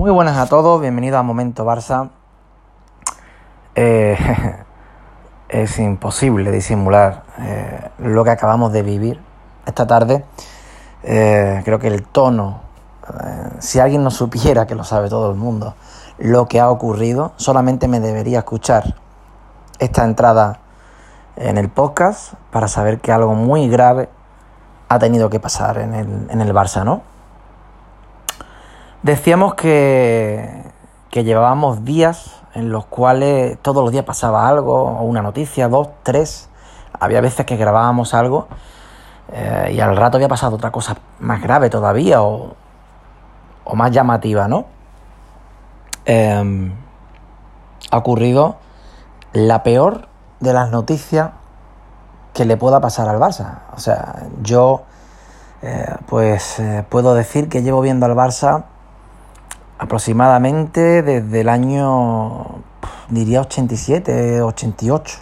Muy buenas a todos, bienvenidos a Momento Barça. Eh, es imposible disimular eh, lo que acabamos de vivir esta tarde. Eh, creo que el tono, si alguien no supiera, que lo sabe todo el mundo, lo que ha ocurrido, solamente me debería escuchar esta entrada en el podcast para saber que algo muy grave ha tenido que pasar en el, en el Barça, ¿no? Decíamos que, que llevábamos días en los cuales todos los días pasaba algo, una noticia, dos, tres. Había veces que grabábamos algo eh, y al rato había pasado otra cosa más grave todavía o, o más llamativa, ¿no? Em, ha ocurrido la peor de las noticias que le pueda pasar al Barça. O sea, yo eh, pues eh, puedo decir que llevo viendo al Barça aproximadamente desde el año, diría 87, 88,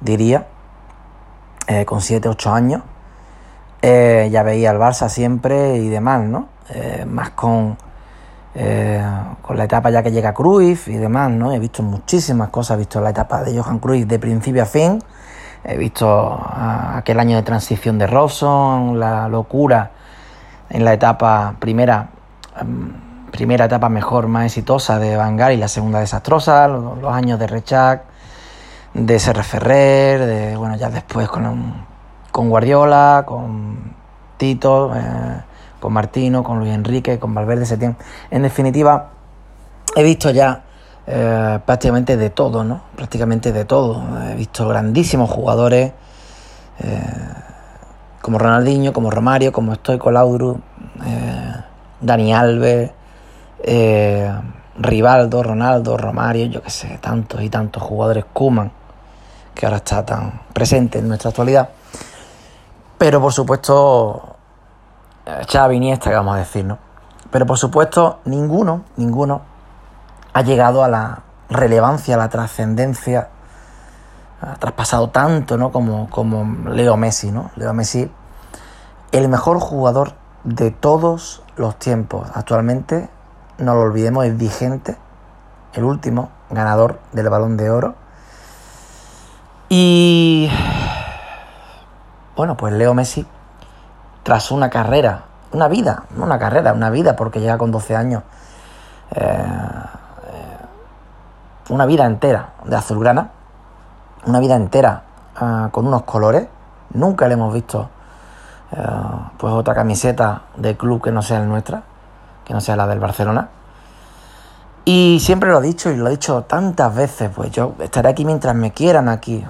diría, eh, con 7, 8 años. Eh, ya veía al Barça siempre y demás, ¿no? Eh, más con, con la etapa ya que llega Cruyff y demás, ¿no? He visto muchísimas cosas, he visto la etapa de Johan Cruyff de principio a fin, he visto aquel año de transición de Robson, la locura en la etapa primera em, primera etapa mejor, más exitosa de Van y la segunda desastrosa, los, años de Rechak, de Serra Ferrer, de, bueno, ya después con, con Guardiola, con Tito, eh, con Martino, con Luis Enrique, con Valverde Setién. En definitiva, he visto ya eh, prácticamente de todo, ¿no? Prácticamente de todo. He visto grandísimos jugadores eh, como Ronaldinho, como Romario, como Estoy Laudru, Dani Alves, eh, Rivaldo, Ronaldo, Romario, yo que sé, tantos y tantos jugadores Kuman, que ahora está tan presente en nuestra actualidad. Pero por supuesto, eh, Xavi Iniesta, que vamos a decir, ¿no? Pero por supuesto, ninguno, ninguno ha llegado a la relevancia, a la trascendencia, ha traspasado tanto, ¿no? Como, como Leo Messi, ¿no? Leo Messi, el mejor jugador de todos los tiempos. Actualmente no lo olvidemos, es vigente, el último ganador del balón de oro. Y bueno, pues Leo Messi, tras una carrera, una vida, una carrera, una vida, porque llega con 12 años, eh, una vida entera de azulgrana, una vida entera eh, con unos colores. Nunca le hemos visto eh, pues otra camiseta de club que no sea la nuestra que no sea la del Barcelona. Y siempre lo he dicho y lo he dicho tantas veces, pues yo estaré aquí mientras me quieran aquí.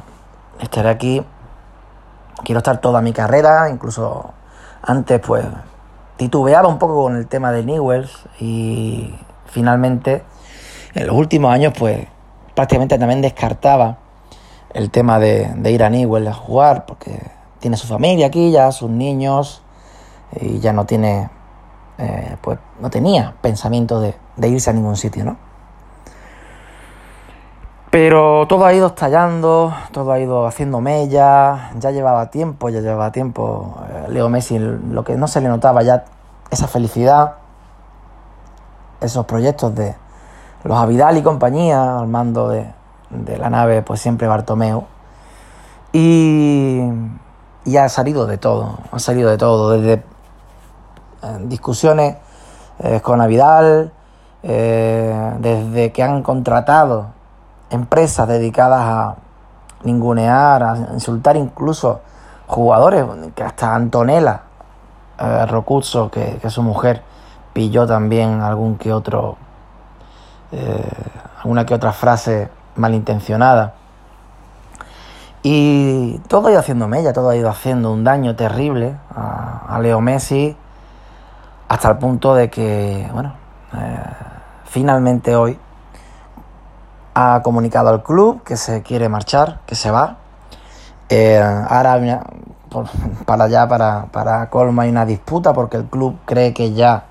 Estaré aquí, quiero estar toda mi carrera, incluso antes pues titubeaba un poco con el tema de Newells y finalmente en los últimos años pues prácticamente también descartaba el tema de, ir a Newells a jugar porque tiene su familia aquí ya, sus niños y ya no tiene eh, pues no tenía pensamiento de, irse a ningún sitio, ¿no? Pero todo ha ido estallando, todo ha ido haciendo mella, ya llevaba tiempo, ya llevaba tiempo eh, Leo Messi, lo que no se le notaba ya, esa felicidad, esos proyectos de los Avidal y compañía, al mando de, la nave, pues siempre Bartomeu. Y, y ha salido de todo, ha salido de todo, desde discusiones eh, con Avidal, eh, desde que han contratado empresas dedicadas a ningunear, a insultar incluso jugadores, que hasta Antonella eh, Rocuzzo, que, que, su mujer, pilló también algún que otro, alguna que otra frase malintencionada. Y todo ha ido haciendo mella, todo ha ido haciendo un daño terrible a Leo Messi, hasta el punto de que, bueno, eh, finalmente hoy ha comunicado al club que se quiere marchar, que se va. Eh, ahora, para allá, para, para Colma, hay una disputa porque el club cree que ya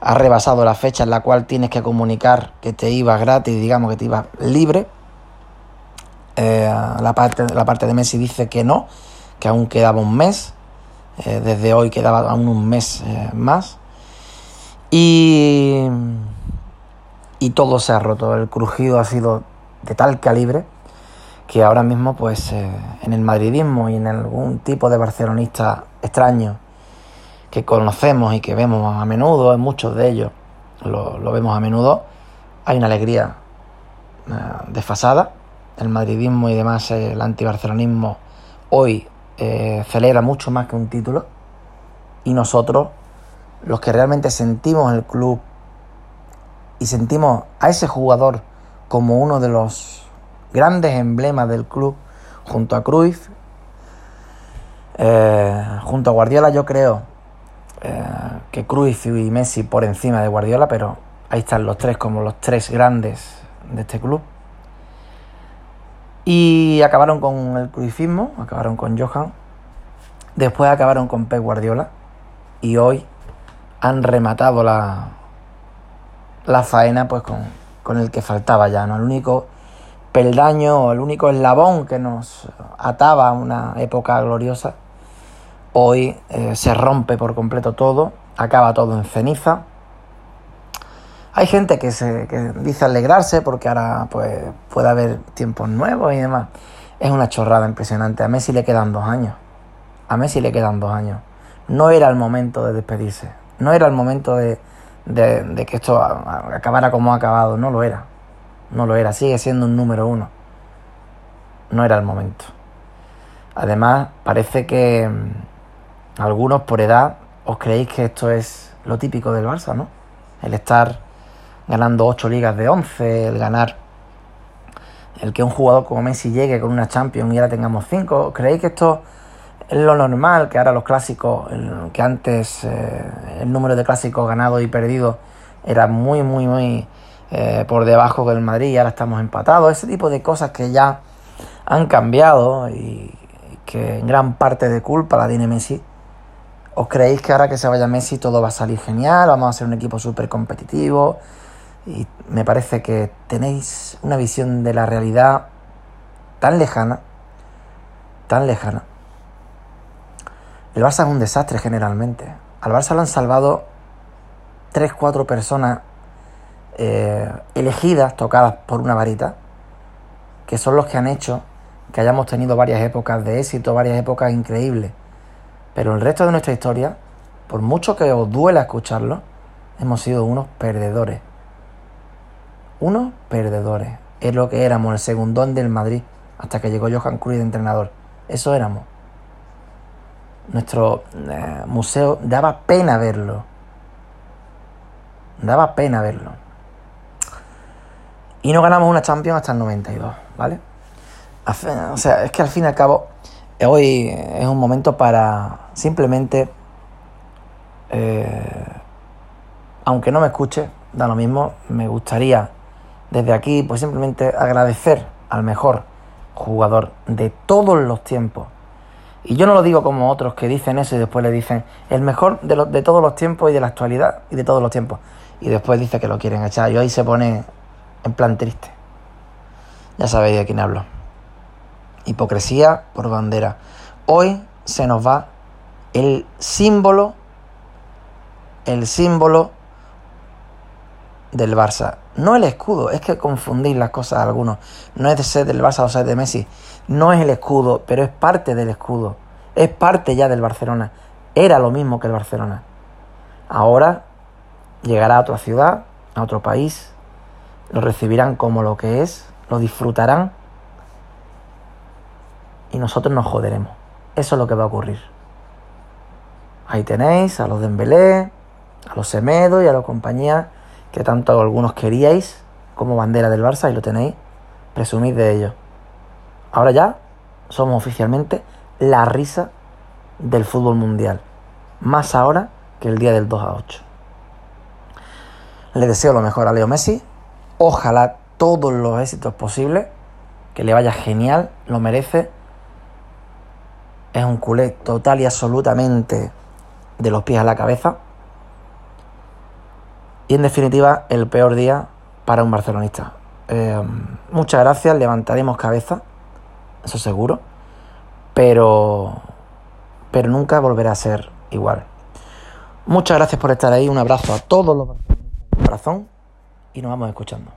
ha rebasado la fecha en la cual tienes que comunicar que te ibas gratis, digamos que te ibas libre. Eh, la, parte, la parte de Messi dice que no, que aún quedaba un mes. Eh, desde hoy quedaba aún un mes eh, más. Y, y todo se ha roto. El crujido ha sido de tal calibre que ahora mismo pues eh, en el madridismo y en algún tipo de barcelonista extraño que conocemos y que vemos a menudo, en muchos de ellos lo, vemos a menudo, hay una alegría desfasada. El madridismo y demás, el antibarcelonismo hoy eh, celebra mucho más que un título y nosotros, los que realmente sentimos el club y sentimos a ese jugador como uno de los grandes emblemas del club, junto a Cruyff, eh, junto a Guardiola yo creo eh, que Cruyff y Messi por encima de Guardiola, pero ahí están los tres como los tres grandes de este club. Y acabaron con el Cruyffismo, acabaron con Johan, después acabaron con Pep Guardiola y hoy han rematado la, la faena pues con, con el que faltaba ya, ¿no? El único peldaño, el único eslabón que nos ataba a una época gloriosa, hoy eh, se rompe por completo todo, acaba todo en ceniza. Hay gente que, se, que dice alegrarse porque ahora pues, puede haber tiempos nuevos y demás. Es una chorrada impresionante. A Messi le quedan dos años. A Messi le quedan dos años. No era el momento de despedirse. No era el momento de, de, que esto acabara como ha acabado. No lo era. No lo era. Sigue siendo un número uno. No era el momento. Además, parece que mm, algunos por edad os creéis que esto es lo típico del Barça, ¿no? El estar ganando ocho ligas de 11, el ganar, el que un jugador como Messi llegue con una Champions y ahora tengamos cinco. ¿Creéis que esto es lo normal que ahora los clásicos, que antes eh, el número de clásicos ganados y perdidos era muy, muy, muy eh, por debajo del Madrid y ahora estamos empatados. Ese tipo de cosas que ya han cambiado y que en gran parte de culpa la tiene Messi. ¿Os creéis que ahora que se vaya Messi todo va a salir genial? Vamos a ser un equipo súper competitivo. Y me parece que tenéis una visión de la realidad tan lejana, tan lejana el Barça es un desastre generalmente. Al Barça lo han salvado tres, cuatro personas eh, elegidas, tocadas por una varita, que son los que han hecho que hayamos tenido varias épocas de éxito, varias épocas increíbles. Pero el resto de nuestra historia, por mucho que os duela escucharlo, hemos sido unos perdedores. Unos perdedores. Es lo que éramos, el segundón del Madrid, hasta que llegó Johan Cruyff de entrenador. Eso éramos nuestro eh, museo, daba pena verlo. Daba pena verlo. Y no ganamos una Champions hasta el 92, ¿vale? O sea, es que al fin y al cabo, hoy es un momento para simplemente, eh, aunque no me escuche, da lo mismo, me gustaría desde aquí, pues simplemente agradecer al mejor jugador de todos los tiempos y yo no lo digo como otros que dicen eso y después le dicen el mejor de, de todos los tiempos y de la actualidad y de todos los tiempos. Y después dice que lo quieren echar. Y ahí se pone en plan triste. Ya sabéis de quién hablo. Hipocresía por bandera. Hoy se nos va el símbolo, el símbolo del Barça. No el escudo, es que confundís las cosas algunos. No es de ser del Barça o ser de Messi no es el escudo, pero es parte del escudo. Es parte ya del Barcelona. Era lo mismo que el Barcelona. Ahora llegará a otra ciudad, a otro país, lo recibirán como lo que es, lo disfrutarán y nosotros nos joderemos. Eso es lo que va a ocurrir. Ahí tenéis a los Dembélé, a los Semedo y a la compañía que tanto algunos queríais como bandera del Barça y lo tenéis. Presumid de ello. Ahora ya somos oficialmente la risa del fútbol mundial. Más ahora que el día del 2 a 8. Le deseo lo mejor a Leo Messi. Ojalá todos los éxitos posibles. Que le vaya genial. Lo merece. Es un culé total y absolutamente de los pies a la cabeza. Y en definitiva, el peor día para un barcelonista. Eh, muchas gracias. Levantaremos cabeza eso seguro, pero, pero nunca volverá a ser igual. Muchas gracias por estar ahí, un abrazo a todos los de corazón y nos vamos escuchando.